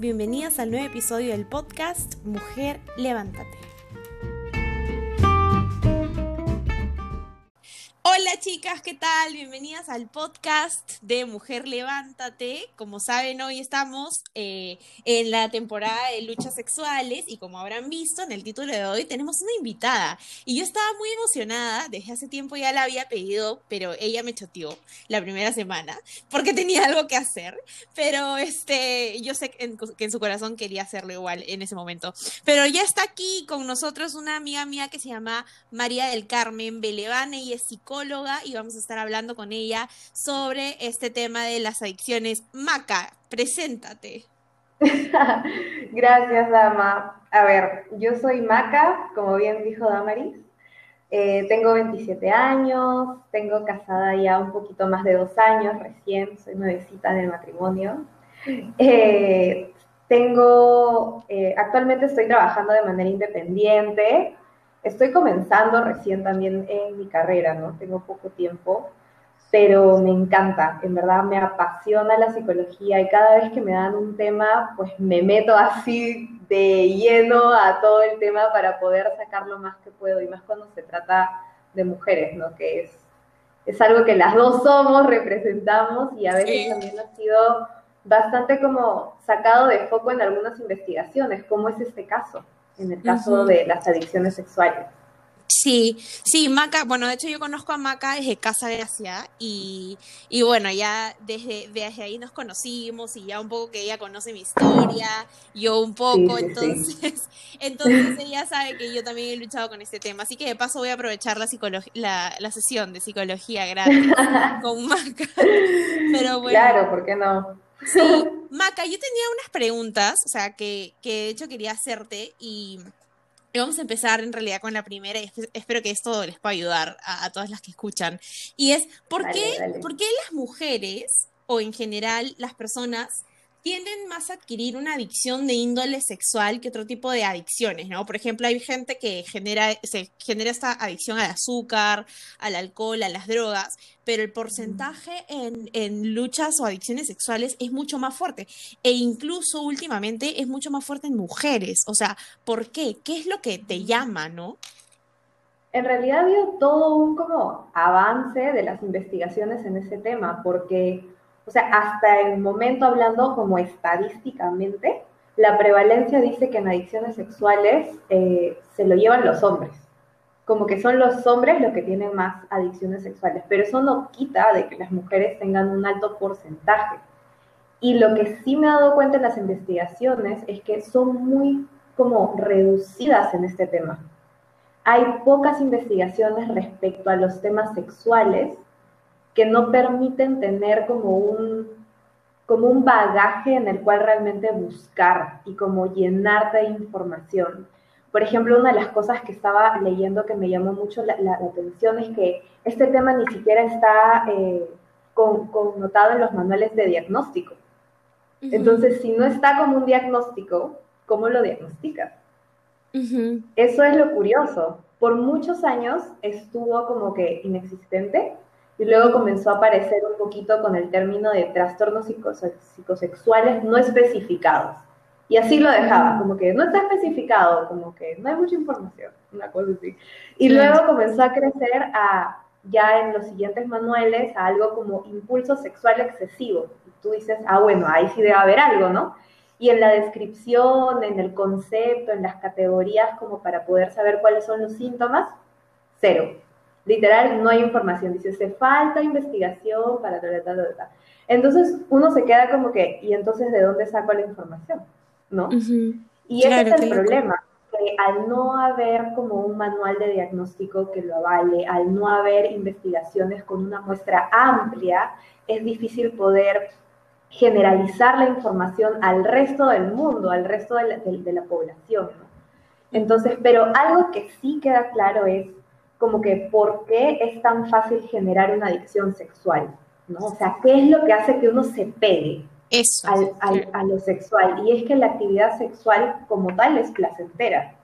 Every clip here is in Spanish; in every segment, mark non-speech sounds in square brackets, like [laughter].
bienvenidas al nuevo episodio del podcast Mujer Levántate. Hola chicas, ¿qué tal? Bienvenidas al podcast de Mujer Levántate. Como saben, hoy estamos eh, en la temporada de luchas sexuales y como habrán visto en el título de hoy, tenemos una invitada. Y yo estaba muy emocionada, desde hace tiempo ya la había pedido, pero ella me choteó la primera semana porque tenía algo que hacer. Pero este, yo sé que en, su corazón quería hacerlo igual en ese momento. Pero ya está aquí con nosotros una amiga mía que se llama María del Carmen Belevane y es psicóloga y vamos a estar hablando con ella sobre este tema de las adicciones. Maca, preséntate. [laughs] Gracias, Dama. A ver, yo soy Maca, como bien dijo Damaris. Eh, tengo 27 años, tengo casada ya un poquito más de dos años recién, soy nuevecita en el matrimonio. Eh, tengo, eh, actualmente estoy trabajando de manera independiente, estoy comenzando recién también en mi carrera, ¿no? Tengo poco tiempo, pero me encanta, en verdad me apasiona la psicología y cada vez que me dan un tema, pues me meto así de lleno a todo el tema para poder sacar lo más que puedo y más cuando se trata de mujeres, ¿no? Que es, es algo que las dos somos, representamos y a veces también ha sido bastante como sacado de foco en algunas investigaciones, como es este caso en el caso de las adicciones sexuales. Sí, sí, Maca, bueno, de hecho yo conozco a Maca desde Casa Gracia y, y bueno, ya desde, desde ahí nos conocimos y ya un poco que ella conoce mi historia, yo un poco, entonces, [laughs] entonces ella sabe que yo también he luchado con este tema, así que de paso voy a aprovechar la, la, la sesión de psicología gratis [laughs] con Maca. [laughs] Pero bueno. Claro, ¿por qué no? Sí, Maca, yo tenía unas preguntas, o sea, que, que de hecho quería hacerte y, vamos a empezar en realidad con la primera y espero que esto les pueda ayudar a, todas las que escuchan. Y es, ¿por, qué, ¿por qué las mujeres o en general las personas tienden más a adquirir una adicción de índole sexual que otro tipo de adicciones, ¿no? Por ejemplo, hay gente que genera, se genera esta adicción al azúcar, al alcohol, a las drogas, pero el porcentaje en, en, luchas o adicciones sexuales es mucho más fuerte. E incluso últimamente es mucho más fuerte en mujeres. O sea, ¿por qué? ¿Qué es lo que te llama, no? En realidad ha habido todo un como avance de las investigaciones en ese tema, porque o sea, hasta el momento hablando como estadísticamente, la prevalencia dice que en adicciones sexuales eh, se lo llevan los hombres. Como que son los hombres los que tienen más adicciones sexuales, pero eso no quita de que las mujeres tengan un alto porcentaje. Y lo que sí me he dado cuenta en las investigaciones es que son muy como reducidas en este tema. Hay pocas investigaciones respecto a los temas sexuales que no permiten tener como un, como un bagaje en el cual realmente buscar y como llenarte de información. Por ejemplo, una de las cosas que estaba leyendo que me llamó mucho la, atención es que este tema ni siquiera está eh, connotado en los manuales de diagnóstico. Entonces, si no está como un diagnóstico, ¿cómo lo diagnosticas? Eso es lo curioso. Por muchos años estuvo como que inexistente y luego comenzó a aparecer un poquito con el término de trastornos psicosexuales no especificados. Y así lo dejaba, como que no está especificado, como que no hay mucha información, una cosa así. Y luego comenzó a crecer a, ya en los siguientes manuales, a algo como impulso sexual excesivo. Y tú dices, ah, bueno, ahí sí debe haber algo, ¿no? Y en la descripción, en el concepto, en las categorías, como para poder saber cuáles son los síntomas, cero literal no hay información, dice, se falta investigación para tal, tal, tal, Entonces uno se queda como que, ¿y entonces de dónde saco la información? ¿No? Y ese es el problema, que al no haber como un manual de diagnóstico que lo avale, al no haber investigaciones con una muestra amplia, es difícil poder generalizar la información al resto del mundo, al resto de la, de la población. ¿no? Entonces, pero algo que sí queda claro es como que por qué es tan fácil generar una adicción sexual, ¿no? O sea, ¿qué es lo que hace que uno se pegue a lo sexual? Y es que la actividad sexual como tal es placentera.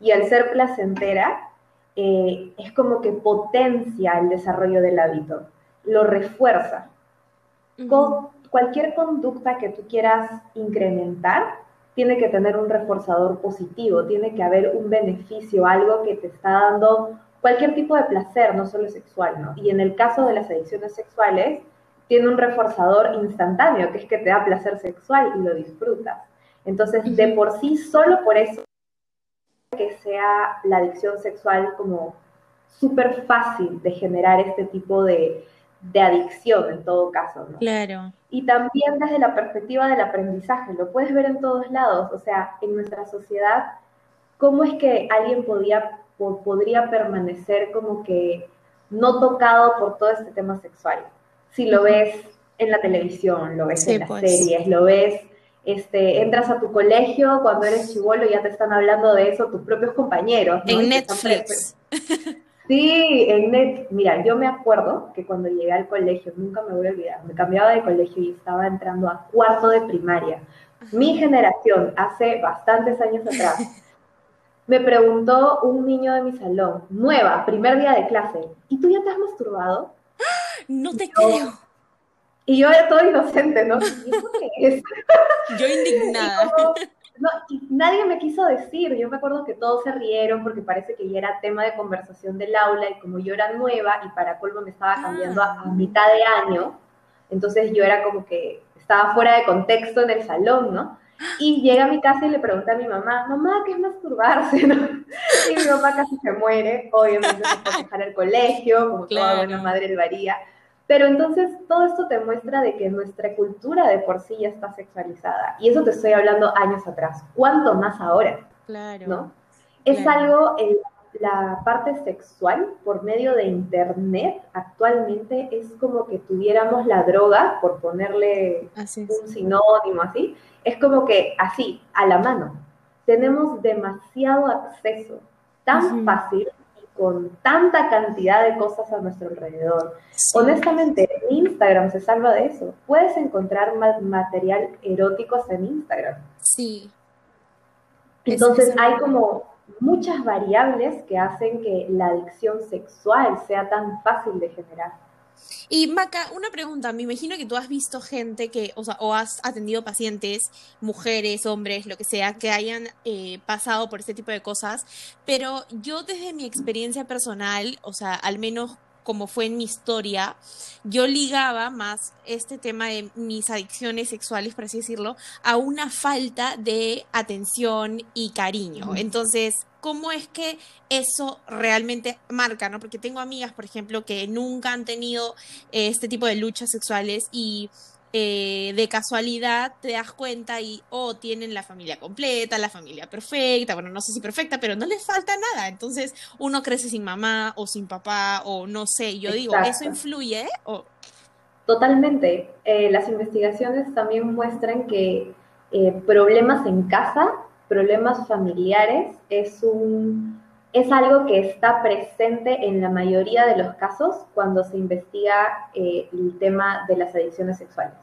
Y al ser placentera, eh, es como que potencia el desarrollo del hábito, lo refuerza. cualquier conducta que tú quieras incrementar tiene que tener un reforzador positivo, tiene que haber un beneficio, algo que te está dando cualquier tipo de placer, no solo sexual, ¿no? Y en el caso de las adicciones sexuales, tiene un reforzador instantáneo, que es que te da placer sexual y lo disfrutas. Entonces, de por sí, solo por eso que sea la adicción sexual como súper fácil de generar este tipo de, de adicción en todo caso, ¿no? Claro. Y también desde la perspectiva del aprendizaje, lo puedes ver en todos lados, o sea, en nuestra sociedad, ¿cómo es que alguien podía, podría permanecer como que no tocado por todo este tema sexual? Si lo ves en la televisión, lo ves en las pues. series, lo ves, este, entras a tu colegio, cuando eres chivolo ya te están hablando de eso tus propios compañeros. En Netflix. [laughs] Sí, en net, mira, yo me acuerdo que cuando llegué al colegio, nunca me voy a olvidar, me cambiaba de colegio y estaba entrando a cuarto de primaria. Mi generación, hace bastantes años atrás, [laughs] me preguntó un niño de mi salón, nueva, primer día de clase, ¿y tú ya te has masturbado? No te creo. Y yo era todo inocente, ¿no? ¿Y [laughs] Yo indignada. [laughs] No, y nadie me quiso decir, yo me acuerdo que todos se rieron porque parece que ya era tema de conversación del aula y como yo era nueva y para colmo me estaba cambiando a, ah. mitad de año, entonces yo era como que estaba fuera de contexto en el salón, ¿no? Y llega a mi casa y le pregunta a mi mamá, mamá, ¿qué es masturbarse? ¿no? Y mi mamá casi se muere, obviamente se fue dejar el colegio, como toda buena madre lo haría. Pero entonces todo esto te muestra de que nuestra cultura de por sí ya está sexualizada. Y eso te estoy hablando años atrás. ¿Cuánto más ahora? Claro. ¿no? Es algo, la parte sexual por medio de Internet actualmente es como que tuviéramos la droga, por ponerle un sinónimo así, es como que así, a la mano. Tenemos demasiado acceso, tan fácil con tanta cantidad de cosas a nuestro alrededor. Honestamente, Instagram se salva de eso. Puedes encontrar más material erótico en Instagram. Sí. Entonces hay como muchas variables que hacen que la adicción sexual sea tan fácil de generar. Y Maca, una pregunta, me imagino que tú has visto gente que, o sea, o has atendido pacientes, mujeres, hombres, lo que sea, que hayan eh, pasado por este tipo de cosas, pero yo desde mi experiencia personal, o sea, al menos como fue en mi historia, yo ligaba más este tema de mis adicciones sexuales, por así decirlo, a una falta de atención y cariño. Entonces, cómo es que eso realmente marca, ¿no? Porque tengo amigas, por ejemplo, que nunca han tenido este tipo de luchas sexuales y eh, de casualidad te das cuenta y o oh, tienen la familia completa, la familia perfecta, bueno, no sé si perfecta, pero no les falta nada. Entonces uno crece sin mamá o sin papá o no sé, yo digo, ¿eso influye? O... Totalmente. Eh, las investigaciones también muestran que problemas en casa problemas familiares es, un, es algo que está presente en la mayoría de los casos cuando se investiga eh, el tema de las adicciones sexuales.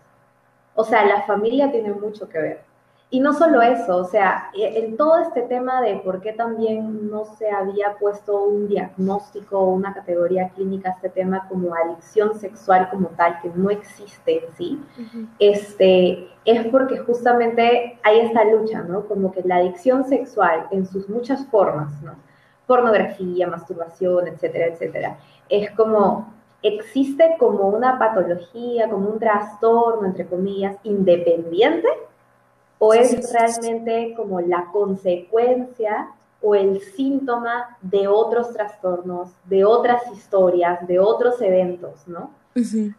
O sea, la familia tiene mucho que ver. Y no solo eso, o sea, e, en todo este tema de por qué también no se había puesto un diagnóstico o una categoría clínica a este tema como adicción sexual como tal, que no existe en sí, este, es porque justamente hay esta lucha, ¿no? Como que la adicción sexual en sus muchas formas, ¿no? Pornografía, masturbación, etcétera, etcétera, es como existe como una patología, como un trastorno, entre comillas, independiente o es realmente como la consecuencia o el síntoma de otros trastornos, de otras historias, de otros eventos, ¿no?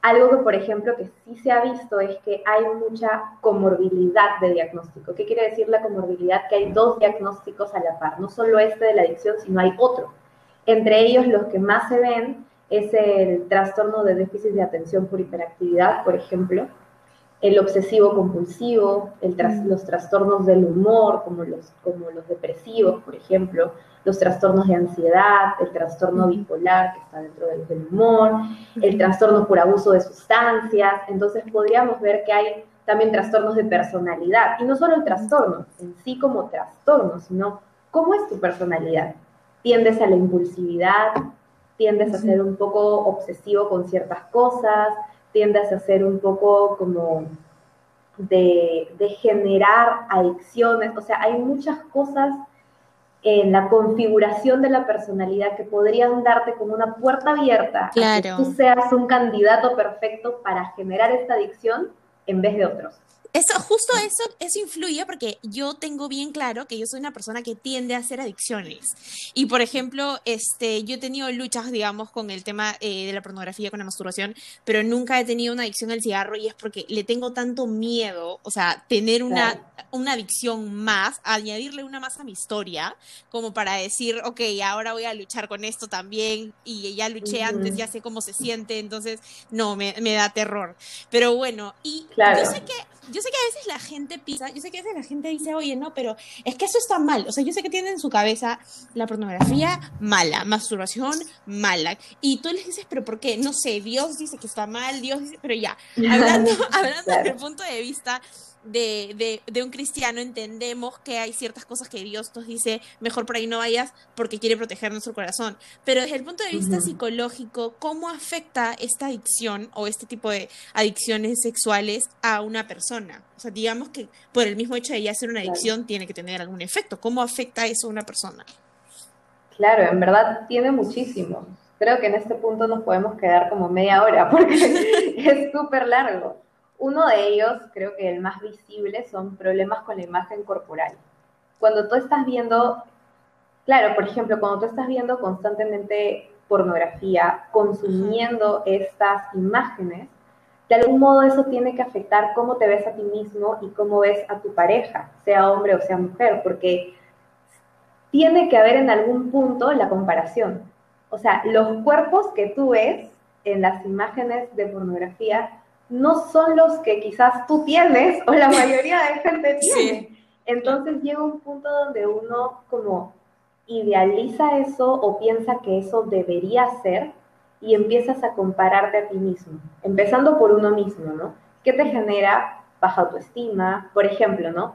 Algo que, por ejemplo, que sí se ha visto es que hay mucha comorbilidad de diagnóstico. ¿Qué quiere decir la comorbilidad? Que hay dos diagnósticos a la par, no solo este de la adicción, sino hay otro. Entre ellos, los que más se ven es el trastorno de déficit de atención por hiperactividad, por ejemplo, el obsesivo compulsivo, mm. los trastornos del humor, como los, como los depresivos, por ejemplo, los trastornos de ansiedad, el trastorno mm. bipolar, que está dentro del, humor, el trastorno por abuso de sustancias. Entonces podríamos ver que hay también trastornos de personalidad, y no solo el trastorno en sí como trastorno, sino cómo es tu personalidad. Tiendes a la impulsividad, tiendes a ser un poco obsesivo con ciertas cosas, tiendes a ser un poco como de, de generar adicciones, o sea, hay muchas cosas en la configuración de la personalidad que podrían darte como una puerta abierta claro. que tú seas un candidato perfecto para generar esta adicción en vez de otros. Eso, justo eso, eso influye porque yo tengo bien claro que yo soy una persona que tiende a hacer adicciones. Y por ejemplo, este, yo he tenido luchas, digamos, con el tema eh, de la pornografía, con la masturbación, pero nunca he tenido una adicción al cigarro y es porque le tengo tanto miedo, o sea, tener una, una adicción más, añadirle una más a mi historia, como para decir, ok, ahora voy a luchar con esto también y ya luché antes, ya sé cómo se siente, entonces, no, me, me da terror. Pero bueno, y claro. yo sé que yo sé que a veces la gente piensa, yo sé que a veces la gente dice, oye, no, pero es que eso está mal. O sea, yo sé que tienen en su cabeza la pornografía mala, masturbación mala. Y tú les dices, pero ¿por qué? No sé, Dios dice que está mal, Dios dice, pero ya, [laughs] hablando, hablando desde el punto de vista de, de, de, un cristiano entendemos que hay ciertas cosas que Dios nos dice, mejor por ahí no vayas porque quiere proteger nuestro corazón. Pero desde el punto de vista uh -huh. psicológico, ¿cómo afecta esta adicción o este tipo de adicciones sexuales a una persona? O sea, digamos que por el mismo hecho de ya ser una adicción claro. tiene que tener algún efecto. ¿Cómo afecta eso a una persona? Claro, en verdad tiene muchísimo. Creo que en este punto nos podemos quedar como media hora porque [laughs] es súper largo. Uno de ellos, creo que el más visible, son problemas con la imagen corporal. Cuando tú estás viendo, claro, por ejemplo, cuando tú estás viendo constantemente pornografía, consumiendo estas imágenes, de algún modo eso tiene que afectar cómo te ves a ti mismo y cómo ves a tu pareja, sea hombre o sea mujer, porque tiene que haber en algún punto la comparación. O sea, los cuerpos que tú ves en las imágenes de pornografía no son los que quizás tú tienes o la [laughs] mayoría de gente tiene. Sí. Entonces llega un punto donde uno como idealiza eso o piensa que eso debería ser y empiezas a compararte a ti mismo, empezando por uno mismo, ¿no? ¿Qué te genera baja autoestima? Por ejemplo, ¿no?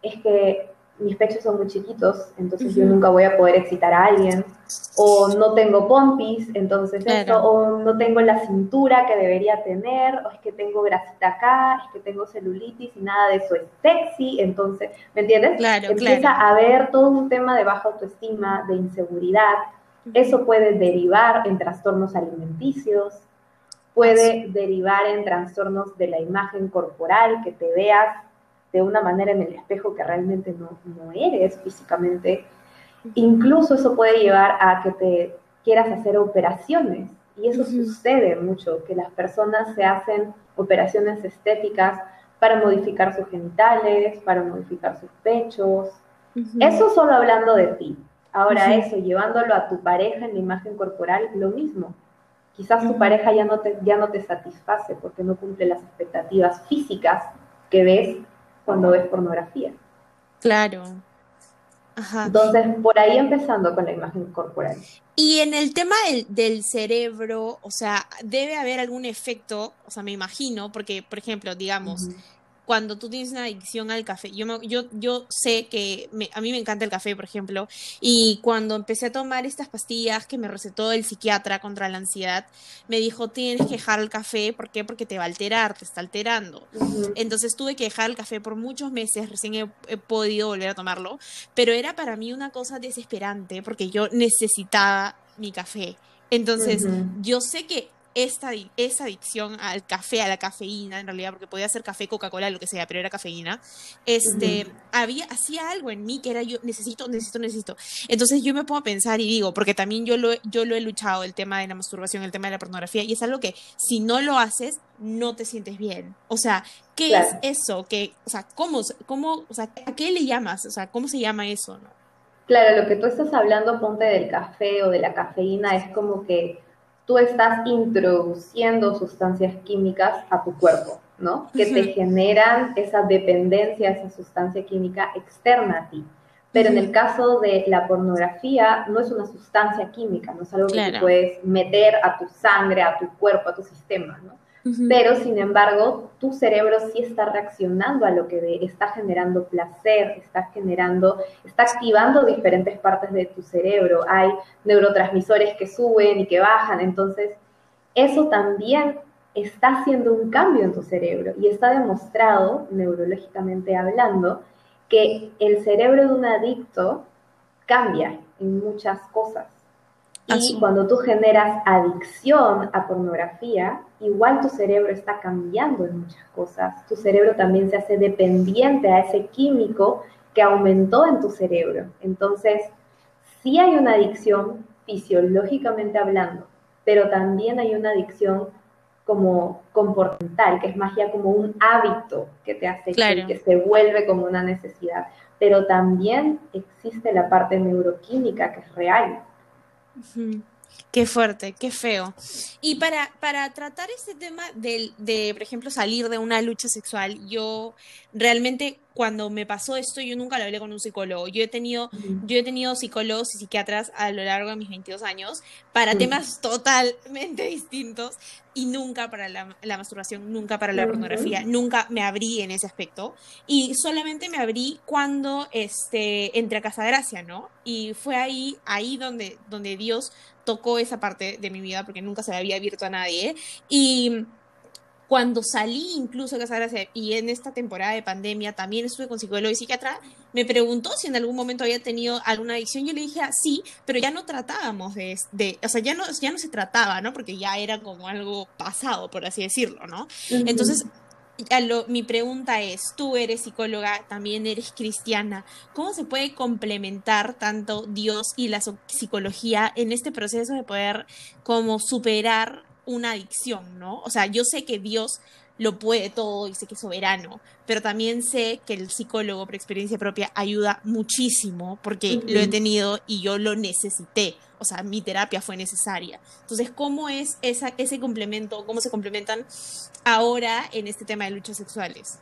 Es que mis pechos son muy chiquitos, entonces uh -huh. yo nunca voy a poder excitar a alguien, o no tengo pompis, entonces claro. esto, o no tengo la cintura que debería tener, o es que tengo grasita acá, es que tengo celulitis y nada de eso es sexy, entonces, ¿me entiendes? Claro, Empieza claro. a haber todo un tema de baja autoestima, de inseguridad, eso puede derivar en trastornos alimenticios, puede derivar en trastornos de la imagen corporal, que te veas de una manera en el espejo que realmente no, no eres físicamente. Incluso eso puede llevar a que te quieras hacer operaciones. Y eso uh -huh. sucede mucho, que las personas se hacen operaciones estéticas para modificar sus genitales, para modificar sus pechos. Uh -huh. Eso solo hablando de ti. Ahora uh -huh. eso, llevándolo a tu pareja en la imagen corporal, lo mismo. Quizás tu pareja ya no, te, ya no te satisface porque no cumple las expectativas físicas que ves cuando ves pornografía. Claro. Ajá. Entonces, por ahí empezando con la imagen corporal. Y en el tema del, del, cerebro, o sea, debe haber algún efecto, o sea, me imagino, porque, por ejemplo, digamos, uh -huh. Cuando tú tienes una adicción al café, yo, me, yo, yo sé que me, a mí me encanta el café, por ejemplo, y cuando empecé a tomar estas pastillas que me recetó el psiquiatra contra la ansiedad, me dijo, tienes que dejar el café, ¿por qué? Porque te va a alterar, te está alterando. Uh -huh. Entonces tuve que dejar el café por muchos meses, recién he, he, podido volver a tomarlo, pero era para mí una cosa desesperante porque yo necesitaba mi café. Entonces, uh -huh. yo sé que esta, esa adicción al café, a la cafeína, en realidad, porque podía ser café, Coca-Cola, lo que sea, pero era cafeína, este, uh -huh. había, hacía algo en mí que era yo, necesito, necesito, necesito. Entonces yo me pongo a pensar y digo, porque también yo lo, yo lo he luchado, el tema de la masturbación, el tema de la pornografía, y es algo que si no lo haces, no te sientes bien. O sea, ¿qué claro. es eso? que o sea, ¿cómo, cómo, o sea, ¿a qué le llamas? O sea, ¿cómo se llama eso? No? Claro, lo que tú estás hablando, ponte del café o de la cafeína, es como que tú estás introduciendo sustancias químicas a tu cuerpo, ¿no? Que te generan esa dependencia a esa sustancia química externa a ti. Pero en el caso de la pornografía, no es una sustancia química, no es algo claro. que puedes meter a tu sangre, a tu cuerpo, a tu sistema, ¿no? Pero, sin embargo, tu cerebro sí está reaccionando a lo que ve, está generando placer, está generando, está activando diferentes partes de tu cerebro. Hay neurotransmisores que suben y que bajan, entonces eso también está haciendo un cambio en tu cerebro y está demostrado, neurológicamente hablando, que el cerebro de un adicto cambia en muchas cosas. Y cuando tú generas adicción a pornografía, igual tu cerebro está cambiando en muchas cosas. Tu cerebro también se hace dependiente a ese químico que aumentó en tu cerebro. Entonces, sí hay una adicción fisiológicamente hablando, pero también hay una adicción como comportamental, que es más ya como un hábito que te hace que se vuelve como una necesidad. Pero también existe la parte neuroquímica que es real. Qué fuerte, qué feo. Y para, para tratar este tema de, de, por ejemplo, salir de una lucha sexual, yo realmente cuando me pasó esto, yo nunca lo hablé con un psicólogo. Yo he tenido, yo he tenido psicólogos y psiquiatras a lo largo de mis 22 años para temas totalmente [laughs] distintos y nunca para la, la masturbación, nunca para la pornografía, nunca me abrí en ese aspecto. Y solamente me abrí cuando este, entré a Casa Gracia, ¿no? Y fue ahí, ahí donde, donde Dios tocó esa parte de mi vida porque nunca se había abierto a nadie. Y cuando salí incluso de Casa Gracia y en esta temporada de pandemia también estuve con psicólogo y psiquiatra, me preguntó si en algún momento había tenido alguna adicción. Yo le dije, ah, sí, pero ya no tratábamos de, de, o sea, ya no, ya no se trataba, ¿no? Porque ya era como algo pasado, por así decirlo, ¿no? Entonces, mi pregunta es, tú eres psicóloga, también eres cristiana, ¿cómo se puede complementar tanto Dios y la psicología en este proceso de poder como superar una adicción, ¿no? O sea, yo sé que Dios lo puede todo y sé que es soberano, pero también sé que el psicólogo, por experiencia propia, ayuda muchísimo porque lo he tenido y yo lo necesité. O sea, mi terapia fue necesaria. Entonces, ¿cómo es esa, ese complemento, cómo se complementan ahora en este tema de luchas sexuales?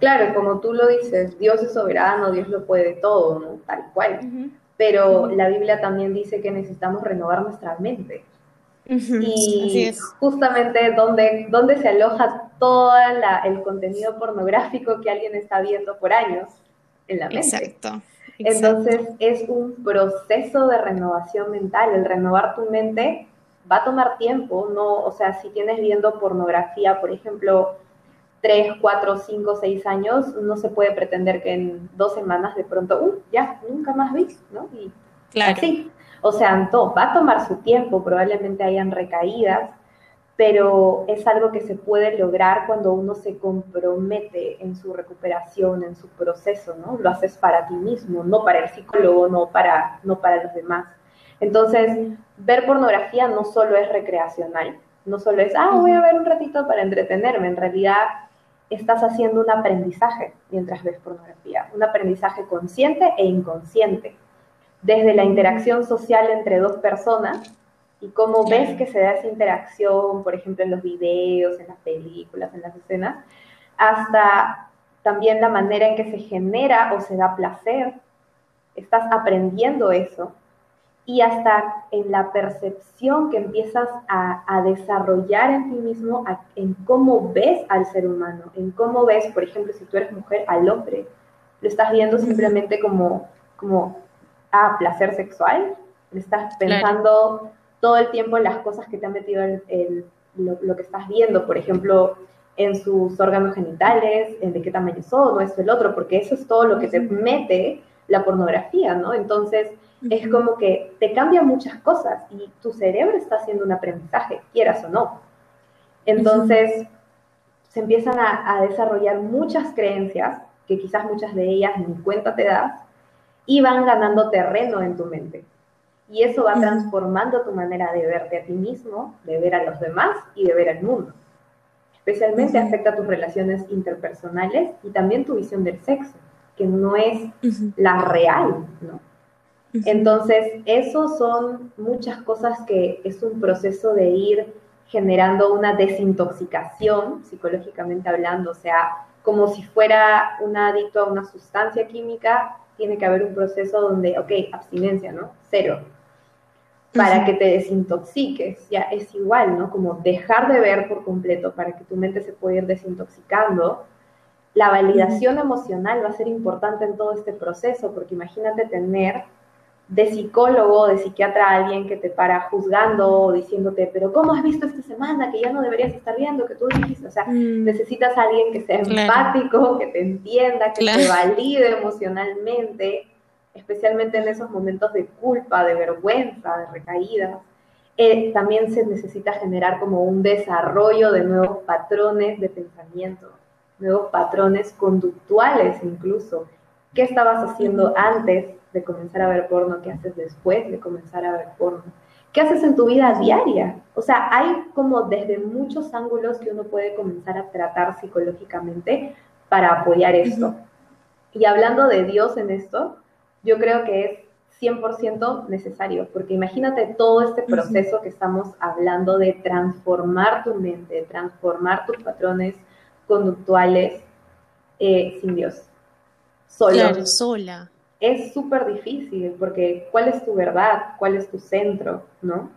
Claro, como tú lo dices, Dios es soberano, Dios lo puede todo, ¿no? Tal cual. Pero la Biblia también dice que necesitamos renovar nuestra mente y justamente donde, donde se aloja todo el contenido pornográfico que alguien está viendo por años en la mente. Exacto. Entonces es un proceso de renovación mental. El renovar tu mente va a tomar tiempo, no, o sea, si tienes viendo pornografía, por ejemplo, tres, cuatro, cinco, seis años, no se puede pretender que en dos semanas de pronto, uh, ya, nunca más vi, ¿no? Y claro. así. O sea, va a tomar su tiempo, probablemente hayan recaídas, pero es algo que se puede lograr cuando uno se compromete en su recuperación, en su proceso, ¿no? Lo haces para ti mismo, no para el psicólogo, no para, no para los demás. Entonces, ver pornografía no solo es recreacional, no solo es, ah, voy a ver un ratito para entretenerme, en realidad estás haciendo un aprendizaje mientras ves pornografía, un aprendizaje consciente e inconsciente desde la interacción social entre dos personas y cómo ves que se da esa interacción, por ejemplo, en los videos, en las películas, en las escenas, hasta también la manera en que se genera o se da placer. Estás aprendiendo eso y hasta en la percepción que empiezas a, desarrollar en ti mismo, en cómo ves al ser humano, en cómo ves, por ejemplo, si tú eres mujer, al hombre. Lo estás viendo simplemente como, como a placer sexual, estás pensando todo el tiempo en las cosas que te han metido el, lo, que estás viendo, por ejemplo, en sus órganos genitales, en de qué tamaño son, o esto, el otro, porque eso es todo lo que te mete la pornografía, ¿no? Entonces, es como que te cambia muchas cosas y tu cerebro está haciendo un aprendizaje, quieras o no. Entonces, se empiezan a, a, desarrollar muchas creencias, que quizás muchas de ellas ni cuenta te das, y van ganando terreno en tu mente. Y eso va transformando tu manera de verte a ti mismo, de ver a los demás y de ver al mundo. Especialmente afecta a tus relaciones interpersonales y también tu visión del sexo, que no es la real, ¿no? Entonces, eso son muchas cosas que es un proceso de ir generando una desintoxicación, psicológicamente hablando, o sea, como si fuera un adicto a una sustancia química, tiene que haber un proceso donde, ok, abstinencia, ¿no? Cero. Para que te desintoxiques, ya es igual, ¿no? Como dejar de ver por completo para que tu mente se pueda ir desintoxicando. La validación emocional va a ser importante en todo este proceso, porque imagínate tener de psicólogo, de psiquiatra alguien que te para juzgando o diciéndote, pero ¿cómo has visto esta semana que ya no deberías estar viendo, que tú dijiste? O sea, mm. necesitas a alguien que sea empático, que te entienda, que te valide emocionalmente, especialmente en esos momentos de culpa, de vergüenza, de recaídas. Eh, también se necesita generar como un desarrollo de nuevos patrones de pensamiento, nuevos patrones conductuales incluso. ¿Qué estabas haciendo antes de comenzar a ver porno, qué haces después de comenzar a ver porno, qué haces en tu vida diaria. O sea, hay como desde muchos ángulos que uno puede comenzar a tratar psicológicamente para apoyar esto. Y hablando de Dios en esto, yo creo que es 100% necesario, porque imagínate todo este proceso que estamos hablando de transformar tu mente, de transformar tus patrones conductuales eh, sin Dios. Solo. Claro, sola es súper difícil porque ¿cuál es tu verdad? ¿Cuál es tu centro? ¿No?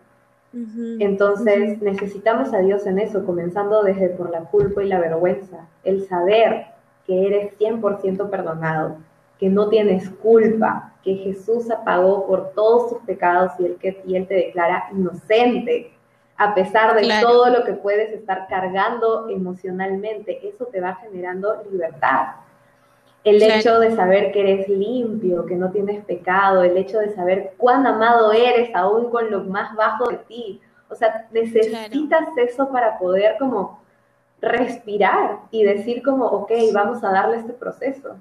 Entonces necesitamos a Dios en eso, comenzando desde por la culpa y la vergüenza, el saber que eres 100% perdonado, que no tienes culpa, que Jesús pagó por todos tus pecados y él, que, y él te declara inocente, a pesar de todo lo que puedes estar cargando emocionalmente, eso te va generando libertad el hecho de saber que eres limpio, que no tienes pecado, el hecho de saber cuán amado eres aún con lo más bajo de ti. O sea, necesitas eso para poder como respirar y decir como, ok, vamos a darle este proceso.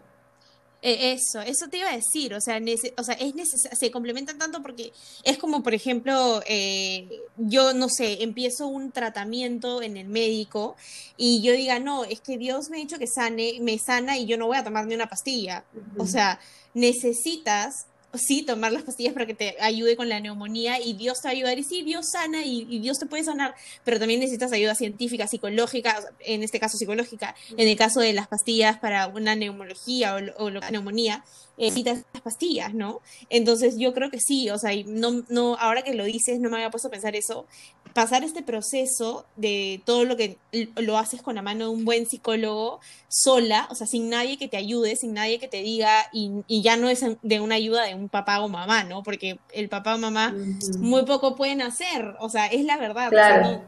E, eso, eso te iba a decir, o sea, o sea es se complementan tanto porque es como, por ejemplo, eh, yo no sé, empiezo un tratamiento en el médico y yo diga, no, es que Dios me ha dicho que sane, me sana y yo no voy a tomar ni una pastilla. O sea, necesitas sí, tomar las pastillas para que te ayude con la neumonía y Dios te va a ayudar. Y sí, Dios sana y, Dios te puede sanar, pero también necesitas ayuda científica, psicológica, en este caso psicológica, en el caso de las pastillas para una neumología o, o la neumonía, necesitas las pastillas, ¿no? Entonces yo creo que sí, o sea, no, no, ahora que lo dices, no me había puesto a pensar eso, pasar este proceso de todo lo que lo haces con la mano de un buen psicólogo sola, o sea, sin nadie que te ayude, sin nadie que te diga, y, ya no es de una ayuda de un papá o mamá, ¿no? Porque el papá o mamá muy poco pueden hacer, o sea, es la verdad. Claro.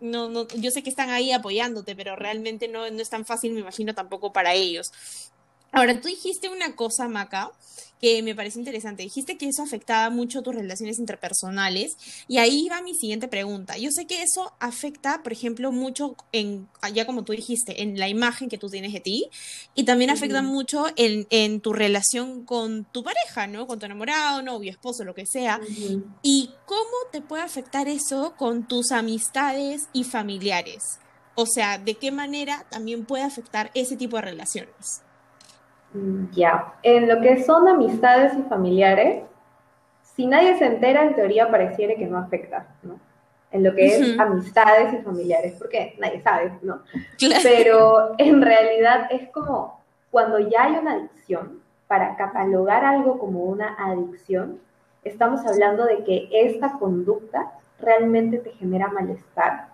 no, no, yo sé que están ahí apoyándote, pero realmente no, no es tan fácil, me imagino, tampoco para ellos. Ahora, tú dijiste una cosa, Maca, que me parece interesante. Dijiste que eso afectaba mucho tus relaciones interpersonales y ahí va mi siguiente pregunta. Yo sé que eso afecta, por ejemplo, mucho en, ya como tú dijiste, en la imagen que tú tienes de ti y también afecta mucho en, tu relación con tu pareja, ¿no? Con tu enamorado, novio, esposo, lo que sea. ¿Y cómo te puede afectar eso con tus amistades y familiares? O sea, ¿de qué manera también puede afectar ese tipo de relaciones? Ya, en lo que son amistades y familiares, si nadie se entera, en teoría pareciera que no afecta, ¿no? En lo que es amistades y familiares, porque nadie sabe, ¿no? Pero en realidad es como cuando ya hay una adicción, para catalogar algo como una adicción, estamos hablando de que esta conducta realmente te genera malestar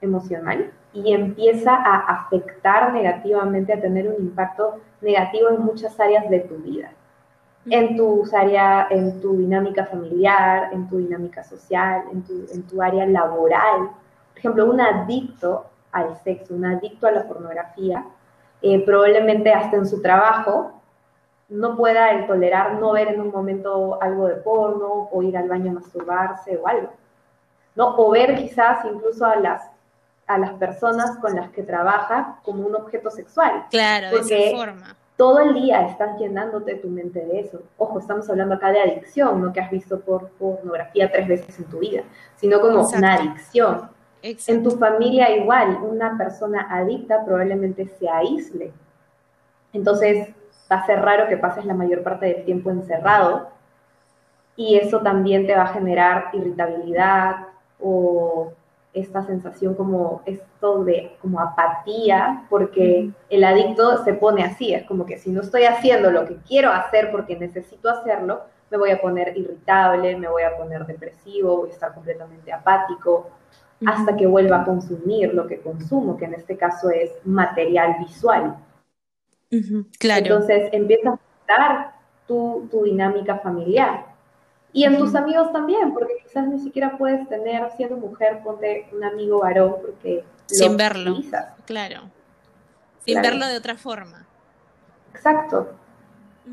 emocional y empieza a afectar negativamente, a tener un impacto negativo en muchas áreas de tu vida. En tu área, en tu dinámica familiar, en tu dinámica social, en tu, en tu área laboral. Por ejemplo, un adicto al sexo, un adicto a la pornografía, eh, probablemente hasta en su trabajo no pueda tolerar no ver en un momento algo de porno o ir al baño a masturbarse o algo. ¿no? O ver quizás incluso a las a las personas con las que trabaja como un objeto sexual. Claro, de esa forma. Todo el día estás llenándote tu mente de eso. Ojo, estamos hablando acá de adicción, no que has visto por pornografía tres veces en tu vida, sino como una adicción. En tu familia igual, una persona adicta probablemente se aísle. Entonces va a ser raro que pases la mayor parte del tiempo encerrado y eso también te va a generar irritabilidad o esta sensación como esto de como apatía, porque el adicto se pone así, es como que si no estoy haciendo lo que quiero hacer porque necesito hacerlo, me voy a poner irritable, me voy a poner depresivo, voy a estar completamente apático, hasta que vuelva a consumir lo que consumo, que en este caso es material visual. Claro. Entonces empieza a afectar tu, tu dinámica familiar Y en tus amigos también, porque quizás ni siquiera puedes tener, siendo mujer, ponte un amigo varón, porque... Sin verlo, claro. Sin verlo de otra forma. Exacto.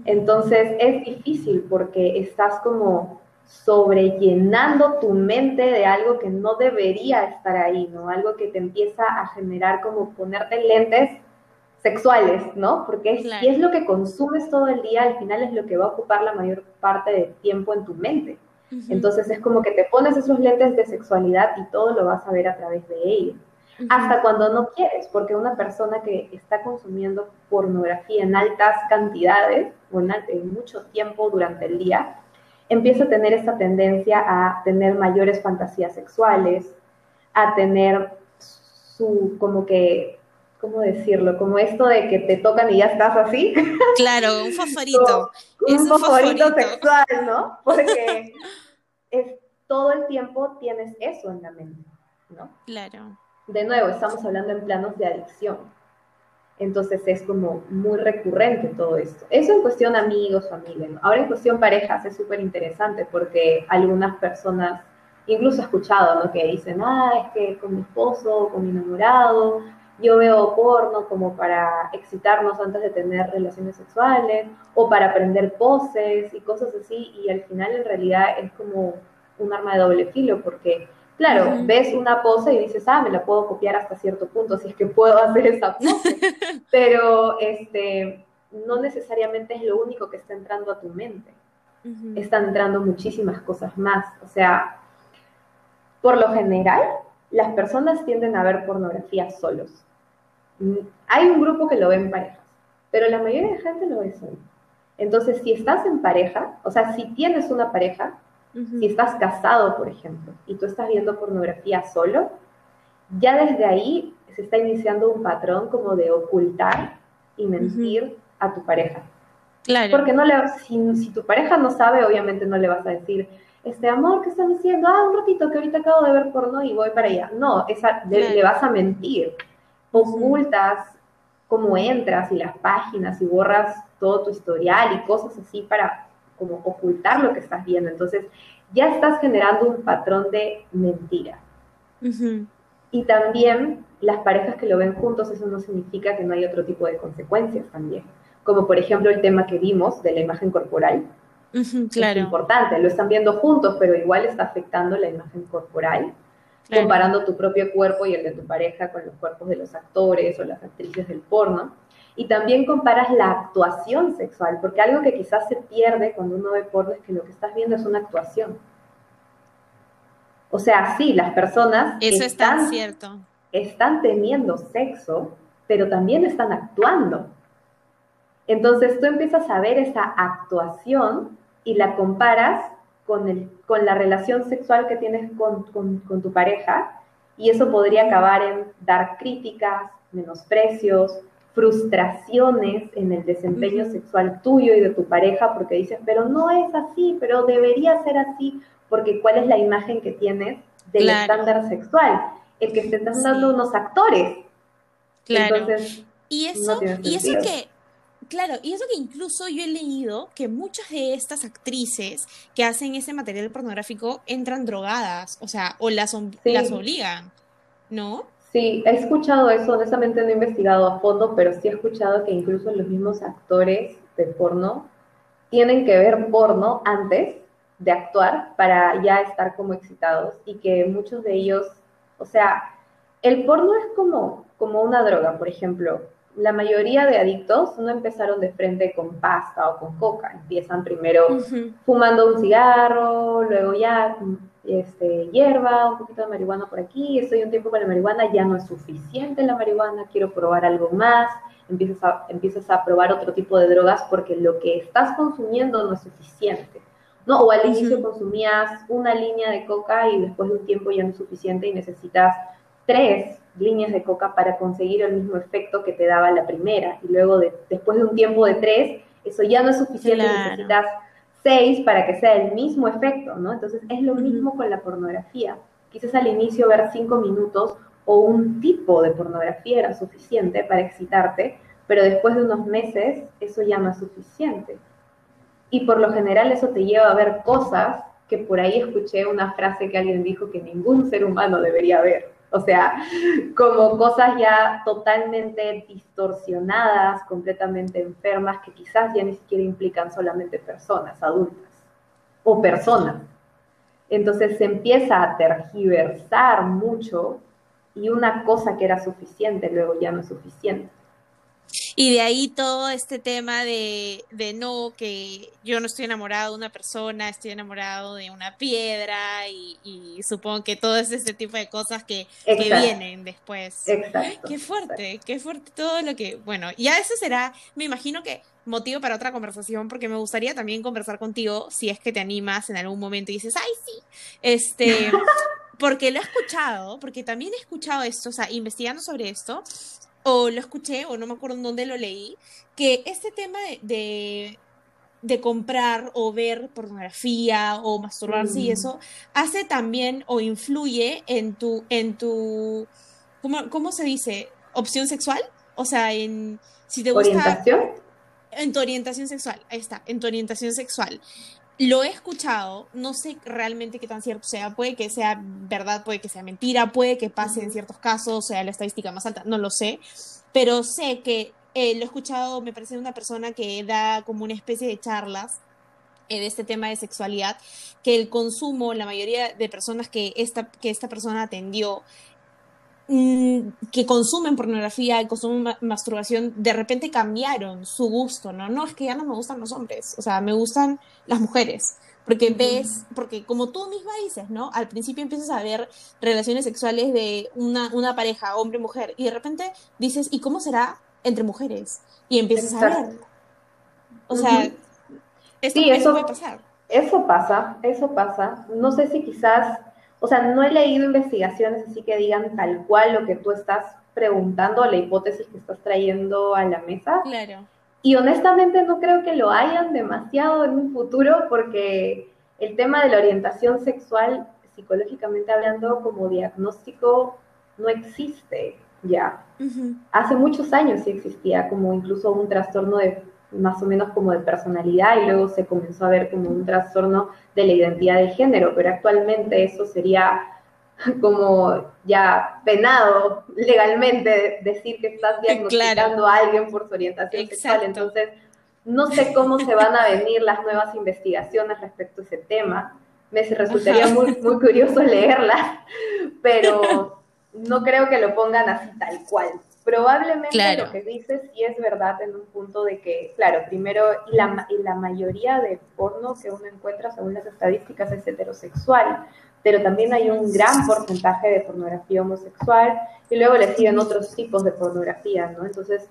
Entonces es difícil porque estás como sobrellenando tu mente de algo que no debería estar ahí, ¿no? Algo que te empieza a generar como ponerte lentes sexuales, ¿no? Porque si es lo que consumes todo el día, al final es lo que va a ocupar la mayor parte del tiempo en tu mente. Entonces es como que te pones esos lentes de sexualidad y todo lo vas a ver a través de ellos. Hasta cuando no quieres, porque una persona que está consumiendo pornografía en altas cantidades o en mucho tiempo durante el día, empieza a tener esta tendencia a tener mayores fantasías sexuales, a tener su, como que, ¿cómo decirlo? Como esto de que te tocan y ya estás así. Claro, un [laughs] fosforito. un, fosforito, sexual, ¿no? Porque [laughs] es, todo el tiempo tienes eso en la mente, ¿no? Claro. De nuevo, estamos hablando en planos de adicción. Entonces es como muy recurrente todo esto. Eso en cuestión amigos, familia. Ahora en cuestión parejas es súper interesante porque algunas personas, incluso he escuchado, ¿no? Que dicen, ah, es que con mi esposo, con mi enamorado, yo veo porno como para excitarnos antes de tener relaciones sexuales o para aprender poses y cosas así. Y al final en realidad es como un arma de doble filo porque Claro, ves una pose y dices, ah, me la puedo copiar hasta cierto punto, si es que puedo hacer esa pose. [laughs] Pero este, no necesariamente es lo único que está entrando a tu mente. Están entrando muchísimas cosas más. O sea, por lo general, las personas tienden a ver pornografía solos. Mm, hay un grupo que lo ve en parejas, pero la mayoría de gente lo ve solo. Entonces, si estás en pareja, o sea, si tienes una pareja, si estás casado, por ejemplo, y tú estás viendo pornografía solo, ya desde ahí se está iniciando un patrón como de ocultar y mentir a tu pareja. Claro. Porque no le, si, tu pareja no sabe, obviamente no le vas a decir, este amor, ¿qué estás haciendo? Ah, un ratito que ahorita acabo de ver porno y voy para allá. No, esa, le, vas a mentir. Ocultas cómo entras y las páginas y borras todo tu historial y cosas así para como ocultar lo que estás viendo. Entonces, ya estás generando un patrón de mentira. Y también las parejas que lo ven juntos, eso no significa que no hay otro tipo de consecuencias también. Como por ejemplo el tema que vimos de la imagen corporal. Claro. Es importante, lo están viendo juntos, pero igual está afectando la imagen corporal. Comparando tu propio cuerpo y el de tu pareja con los cuerpos de los actores o las actrices del porno. Y también comparas la actuación sexual, porque algo que quizás se pierde cuando uno ve porno es que lo que estás viendo es una actuación. O sea, sí, las personas Eso están, cierto. están teniendo sexo, pero también están actuando. Entonces tú empiezas a ver esa actuación y la comparas con, el, con la relación sexual que tienes con, con tu pareja y eso podría acabar en dar críticas, menosprecios, frustraciones en el desempeño sexual tuyo y de tu pareja porque dices, pero no es así, pero debería ser así, porque ¿cuál es la imagen que tienes del estándar sexual? El que se están dando unos actores. Claro. Entonces, y eso, y eso que, claro, y eso que incluso yo he leído que muchas de estas actrices que hacen ese material pornográfico entran drogadas, o sea, o las, las obligan, ¿no? Sí, he escuchado eso, honestamente no he investigado a fondo, pero sí he escuchado que incluso los mismos actores de porno tienen que ver porno antes de actuar para ya estar como excitados y que muchos de ellos, o sea, el porno es como, como una droga, por ejemplo. La mayoría de adictos no empezaron de frente con pasta o con coca, empiezan primero fumando un cigarro, luego ya este, hierba, un poquito de marihuana por aquí, estoy un tiempo con la marihuana, ya no es suficiente la marihuana, quiero probar algo más, empiezas a, empiezas a probar otro tipo de drogas porque lo que estás consumiendo no es suficiente. ¿no? O al inicio consumías una línea de coca y después de un tiempo ya no es suficiente y necesitas tres líneas de coca para conseguir el mismo efecto que te daba la primera. Y luego, de, después de un tiempo de tres, eso ya no es suficiente, necesitas para que sea el mismo efecto, ¿no? Entonces es lo mismo con la pornografía. Quizás al inicio ver cinco minutos o un tipo de pornografía era suficiente para excitarte, pero después de unos meses eso ya no es suficiente. Y por lo general eso te lleva a ver cosas que por ahí escuché una frase que alguien dijo que ningún ser humano debería ver. O sea, como cosas ya totalmente distorsionadas, completamente enfermas, que quizás ya ni siquiera implican solamente personas adultas o personas. Entonces se empieza a tergiversar mucho y una cosa que era suficiente luego ya no es suficiente. Y de ahí todo este tema de, de, no, que yo no estoy enamorado de una persona, estoy enamorado de una piedra y, y supongo que todo es este tipo de cosas que, que vienen después. Exacto. Qué fuerte, qué fuerte todo lo que, bueno, ya eso será, me imagino que motivo para otra conversación porque me gustaría también conversar contigo si es que te animas en algún momento y dices, ay, sí, este... [laughs] porque lo he escuchado, porque también he escuchado esto, o sea, investigando sobre esto, o lo escuché, o no me acuerdo en dónde lo leí, que este tema de, de, comprar o ver pornografía o masturbarse y mm. eso hace también o influye en tu, en tu, ¿cómo, cómo se dice? ¿Opción sexual? O sea, en si te gusta... ¿Orientación? En tu orientación sexual, ahí está, en tu orientación sexual. Lo he escuchado, no sé realmente qué tan cierto sea, puede que sea verdad, puede que sea mentira, puede que pase en ciertos casos, sea la estadística más alta, no lo sé, pero sé que eh, lo he escuchado, me parece una persona que da como una especie de charlas eh, de este tema de sexualidad, que el consumo, la mayoría de personas que esta, que esta persona atendió, que consumen pornografía y consumen masturbación, de repente cambiaron su gusto, ¿no? No, es que ya no me gustan los hombres, o sea, me gustan las mujeres. Porque ves, porque como tú misma dices, ¿no? Al principio empiezas a ver relaciones sexuales de una, una pareja, hombre-mujer, y de repente dices, ¿y cómo será entre mujeres? Y empiezas a ver. O sea, esto, sí, eso puede pasar. Eso pasa, eso pasa. No sé si quizás o sea, no he leído investigaciones así que digan tal cual lo que tú estás preguntando, la hipótesis que estás trayendo a la mesa. Claro. Y honestamente no creo que lo hayan demasiado en un futuro porque el tema de la orientación sexual, psicológicamente hablando, como diagnóstico, no existe ya. Hace muchos años sí existía como incluso un trastorno de más o menos como de personalidad y luego se comenzó a ver como un trastorno de la identidad de género, pero actualmente eso sería [laughs] como ya penado legalmente decir que estás [laughs] diagnosticando a alguien por su orientación sexual. Entonces, no sé cómo se van a venir las nuevas investigaciones respecto a ese tema. Me resultaría muy, muy curioso leerlas, pero no creo que lo pongan así tal cual. Probablemente lo que dices sí es verdad en un punto de que, claro, primero, y la, y la mayoría de porno que uno encuentra según las estadísticas es heterosexual, pero también hay un gran porcentaje de pornografía homosexual y luego le siguen otros tipos de pornografía, ¿no? Entonces,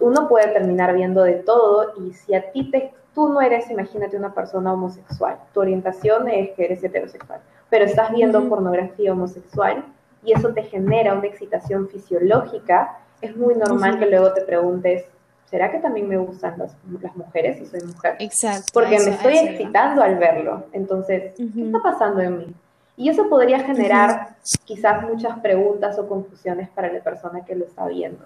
uno puede terminar viendo de todo y si a ti te, tú no eres, imagínate, una persona homosexual, tu orientación es que eres heterosexual, pero estás viendo pornografía homosexual, y eso te genera una excitación fisiológica, es muy normal que luego te preguntes, ¿será que también me gustan las, mujeres si soy mujer? Exacto. Porque me estoy excitando al verlo. Entonces, ¿qué está pasando en mí? Y eso podría generar quizás muchas preguntas o confusiones para la persona que lo está viendo.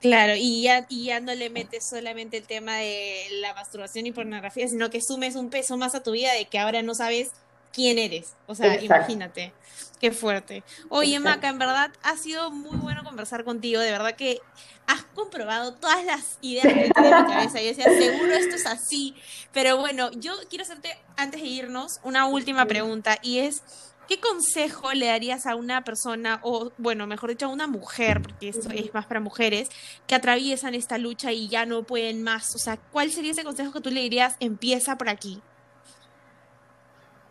Claro, y ya, y ya no le metes solamente el tema de la masturbación y pornografía, sino que sumes un peso más a tu vida de que ahora no sabes quién eres. O sea, imagínate. Qué fuerte. Oye, Maca, en verdad ha sido muy bueno conversar contigo. De verdad que has comprobado todas las ideas que tengo en mi cabeza. Y decía, seguro esto es así. Pero bueno, yo quiero hacerte, antes de irnos, una última pregunta. Y es, ¿qué consejo le darías a una persona, o bueno, mejor dicho, a una mujer, porque esto es más para mujeres, que atraviesan esta lucha y ya no pueden más? O sea, ¿cuál sería ese consejo que tú le dirías? Empieza por aquí.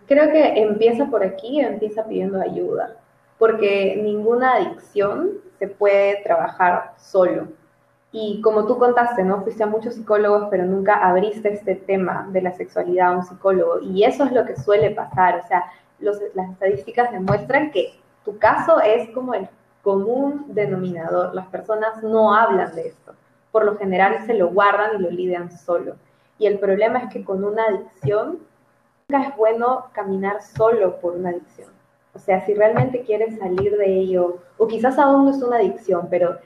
Creo que empieza por aquí, empieza pidiendo ayuda, porque ninguna adicción se puede trabajar solo. Y como tú contaste, ¿no? Fuiste a muchos psicólogos, pero nunca abriste este tema de la sexualidad a un psicólogo. Y eso es lo que suele pasar. O sea, las estadísticas demuestran que tu caso es como el común denominador. Las personas no hablan de esto. Por lo general se lo guardan y lo lidian solo. Y el problema es que con una adicción es bueno caminar solo por una adicción. O sea, si realmente quieres salir de ello, o quizás aún no es una adicción, pero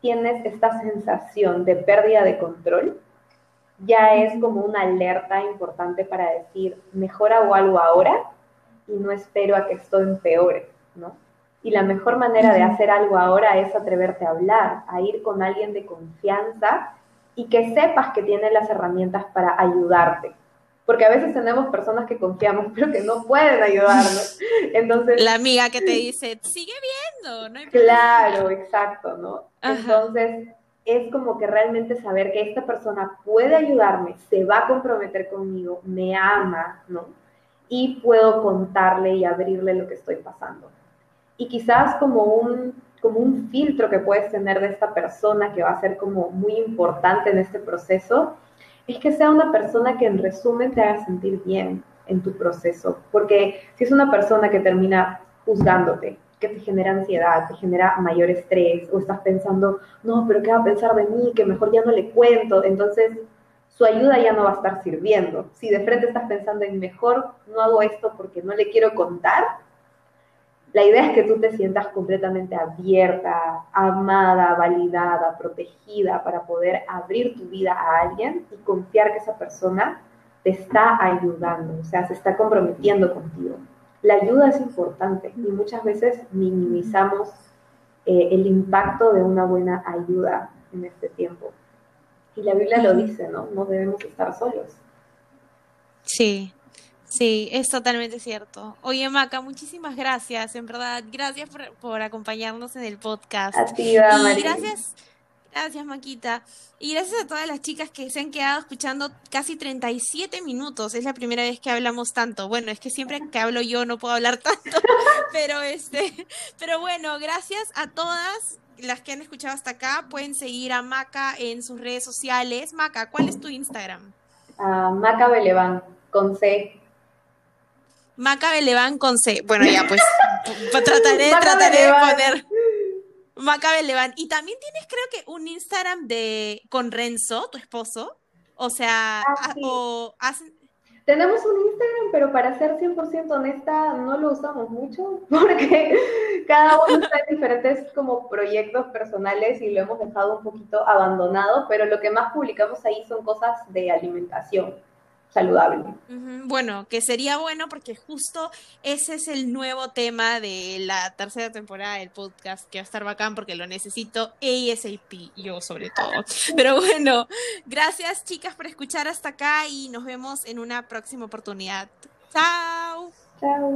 tienes esta sensación de pérdida de control, ya es como una alerta importante para decir, mejor hago algo ahora y no espero a que esto empeore, ¿no? Y la mejor manera de hacer algo ahora es atreverte a hablar, a ir con alguien de confianza y que sepas que tiene las herramientas para ayudarte. Porque a veces tenemos personas que confiamos, [laughs] pero que no pueden ayudarnos. Entonces, la amiga que te dice, sigue viendo, no Claro, exacto, ¿no? Entonces, es como que realmente saber que esta persona puede ayudarme, se va a comprometer conmigo, me ama, ¿no? Y puedo contarle y abrirle lo que estoy pasando. Y quizás como un, como un filtro que puedes tener de esta persona que va a ser como muy importante en este proceso, es que sea una persona que en resumen te haga sentir bien en tu proceso. Porque si es una persona que termina juzgándote, que te genera ansiedad, te genera mayor estrés, o estás pensando, no, pero ¿qué va a pensar de mí? Que mejor ya no le cuento. Entonces, su ayuda ya no va a estar sirviendo. Si de frente estás pensando en mejor no hago esto porque no le quiero contar, la idea es que tú te sientas completamente abierta, amada, validada, protegida para poder abrir tu vida a alguien y confiar que esa persona te está ayudando, o sea, se está comprometiendo contigo la ayuda es importante y muchas veces minimizamos eh, el impacto de una buena ayuda en este tiempo. Y la Biblia lo dice, ¿no? No debemos estar solos. Sí, sí, es totalmente cierto. Oye, Maca, muchísimas gracias, en verdad. Gracias por, acompañarnos en el podcast. A ti, y gracias Gracias, Maquita. Y gracias a todas las chicas que se han quedado escuchando casi 37 minutos. Es la primera vez que hablamos tanto. Bueno, es que siempre que hablo yo no puedo hablar tanto, [laughs] pero este, pero bueno, gracias a todas las que han escuchado hasta acá. Pueden seguir a Maca en sus redes sociales. Maca, ¿cuál es tu Instagram? Uh, Maca Beleván, con C. Maca Beleván con C. Bueno, ya pues [laughs] trataré, trataré de poner Macabe Levan. Y también tienes, creo que, un Instagram de con Renzo, tu esposo. O sea, ah, o hacen... Tenemos un Instagram, pero para ser 100% honesta, no lo usamos mucho [laughs] porque cada uno está en diferentes como proyectos personales y lo hemos dejado un poquito abandonado, pero lo que más publicamos ahí son cosas de alimentación saludable. Bueno, que sería bueno porque justo ese es el nuevo tema de la tercera temporada del podcast, que va a estar bacán porque lo necesito ASAP, yo sobre todo. Pero bueno, gracias chicas por escuchar hasta acá y nos vemos en una próxima oportunidad. Chao. Chao.